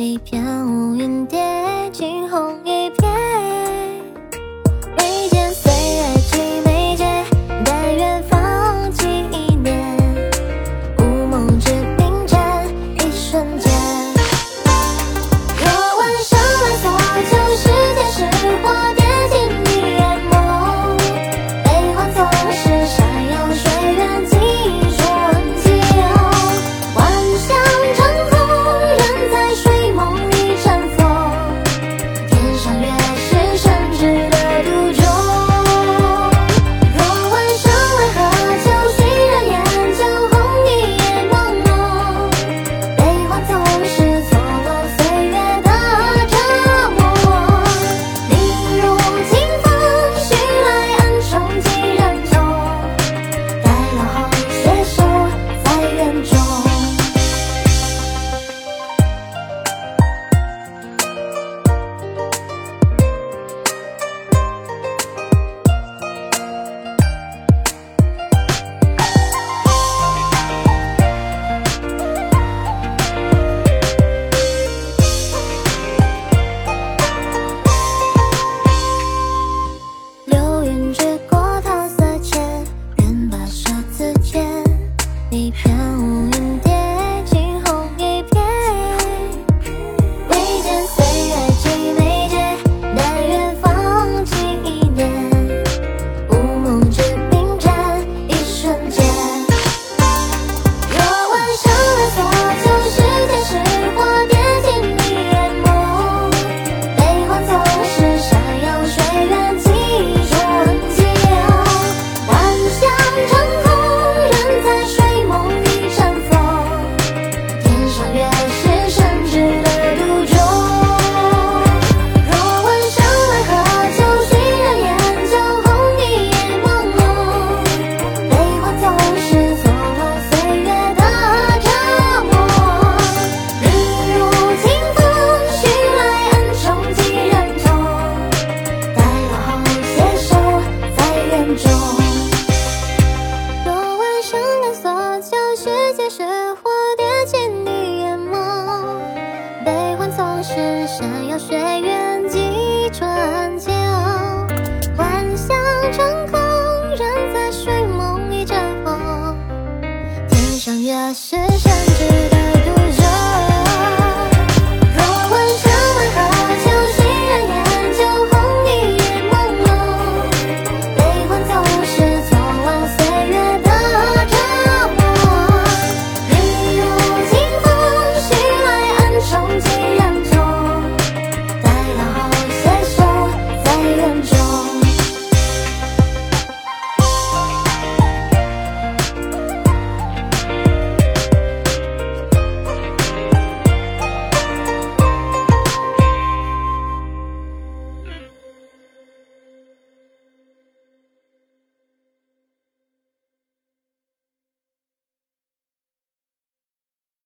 一片乌云你偏山遥水远。